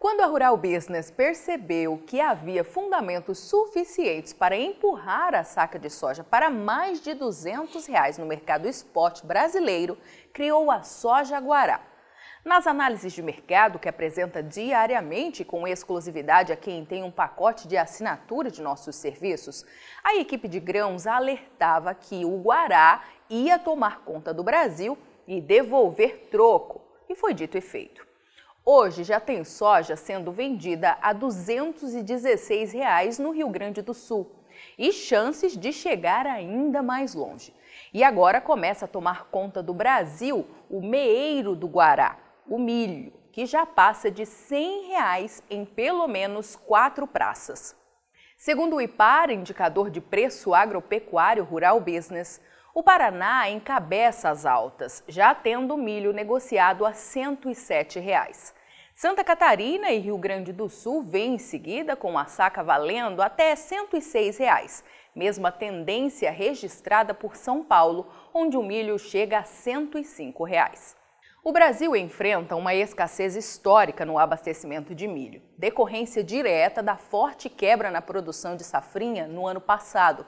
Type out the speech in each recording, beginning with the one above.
Quando a Rural Business percebeu que havia fundamentos suficientes para empurrar a saca de soja para mais de 200 reais no mercado spot brasileiro, criou a Soja Guará. Nas análises de mercado que apresenta diariamente com exclusividade a quem tem um pacote de assinatura de nossos serviços, a equipe de grãos alertava que o Guará ia tomar conta do Brasil e devolver troco. E foi dito e feito. Hoje já tem soja sendo vendida a 216 reais no Rio Grande do Sul e chances de chegar ainda mais longe. E agora começa a tomar conta do Brasil o meeiro do Guará, o milho, que já passa de 100 reais em pelo menos quatro praças. Segundo o IPAR, indicador de preço agropecuário rural business, o Paraná encabeça as altas, já tendo milho negociado a 107 reais. Santa Catarina e Rio Grande do Sul vêm em seguida com a saca valendo até 106 reais, mesma tendência registrada por São Paulo, onde o milho chega a 105 reais. O Brasil enfrenta uma escassez histórica no abastecimento de milho, decorrência direta da forte quebra na produção de safrinha no ano passado.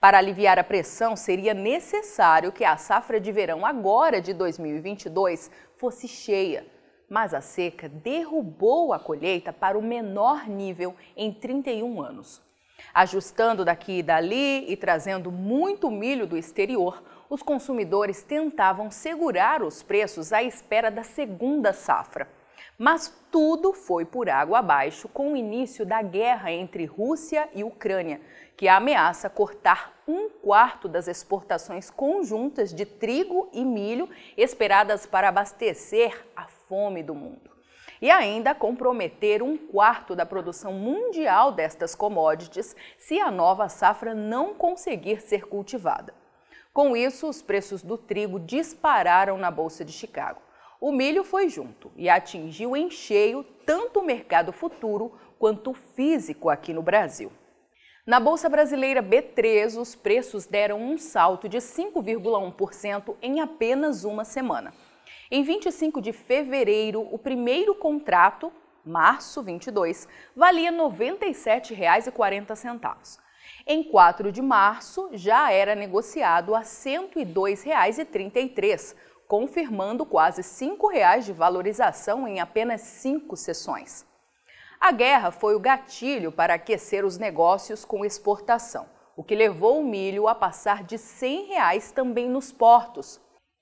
Para aliviar a pressão, seria necessário que a safra de verão agora de 2022 fosse cheia. Mas a seca derrubou a colheita para o menor nível em 31 anos. Ajustando daqui e dali e trazendo muito milho do exterior, os consumidores tentavam segurar os preços à espera da segunda safra. Mas tudo foi por água abaixo com o início da guerra entre Rússia e Ucrânia, que ameaça cortar um quarto das exportações conjuntas de trigo e milho esperadas para abastecer a fome do mundo. E ainda comprometer um quarto da produção mundial destas commodities se a nova safra não conseguir ser cultivada. Com isso, os preços do trigo dispararam na Bolsa de Chicago. O milho foi junto e atingiu em cheio tanto o mercado futuro quanto o físico aqui no Brasil. Na Bolsa Brasileira B3, os preços deram um salto de 5,1% em apenas uma semana. Em 25 de fevereiro, o primeiro contrato, março 22, valia R$ 97,40. Em 4 de março, já era negociado a R$ 102,33, confirmando quase R$ 5,00 de valorização em apenas cinco sessões. A guerra foi o gatilho para aquecer os negócios com exportação, o que levou o milho a passar de 100 reais também nos portos,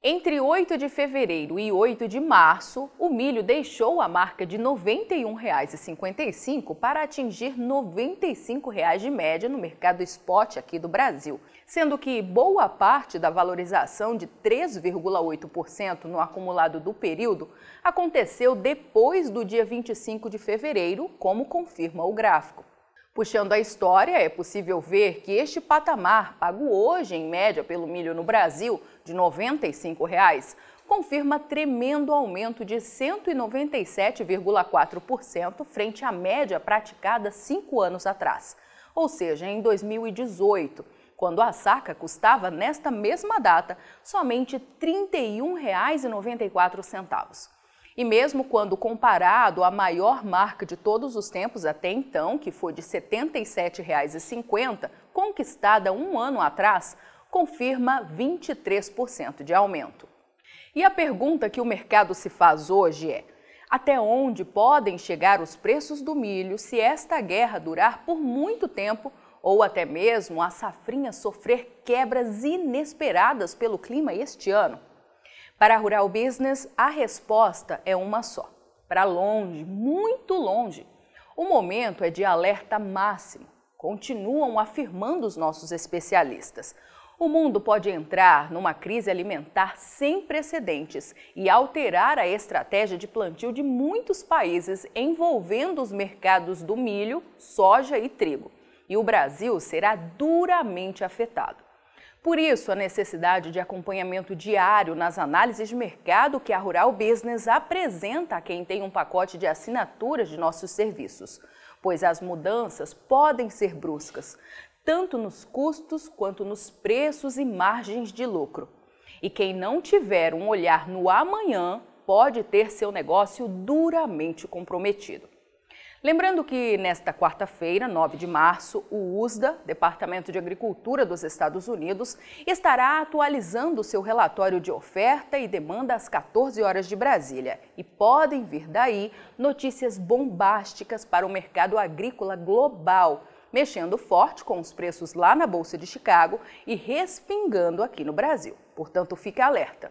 entre 8 de fevereiro e 8 de março, o milho deixou a marca de R$ 91,55 para atingir 95 reais de média no mercado spot aqui do Brasil, sendo que boa parte da valorização de 3,8% no acumulado do período aconteceu depois do dia 25 de fevereiro, como confirma o gráfico. Puxando a história, é possível ver que este patamar, pago hoje em média pelo milho no Brasil, de 95 reais, confirma tremendo aumento de 197,4% frente à média praticada cinco anos atrás, ou seja, em 2018, quando a saca custava, nesta mesma data, somente R$ 31,94. E mesmo quando comparado à maior marca de todos os tempos até então, que foi de R$ 77,50, conquistada um ano atrás, confirma 23% de aumento. E a pergunta que o mercado se faz hoje é: até onde podem chegar os preços do milho se esta guerra durar por muito tempo ou até mesmo a safrinha sofrer quebras inesperadas pelo clima este ano? Para a Rural Business, a resposta é uma só: para longe, muito longe. O momento é de alerta máximo, continuam afirmando os nossos especialistas. O mundo pode entrar numa crise alimentar sem precedentes e alterar a estratégia de plantio de muitos países envolvendo os mercados do milho, soja e trigo. E o Brasil será duramente afetado. Por isso, a necessidade de acompanhamento diário nas análises de mercado que a Rural Business apresenta a quem tem um pacote de assinaturas de nossos serviços, pois as mudanças podem ser bruscas, tanto nos custos quanto nos preços e margens de lucro. E quem não tiver um olhar no amanhã pode ter seu negócio duramente comprometido. Lembrando que nesta quarta-feira, 9 de março, o USDA, Departamento de Agricultura dos Estados Unidos, estará atualizando seu relatório de oferta e demanda às 14 horas de Brasília. E podem vir daí notícias bombásticas para o mercado agrícola global, mexendo forte com os preços lá na Bolsa de Chicago e respingando aqui no Brasil. Portanto, fique alerta.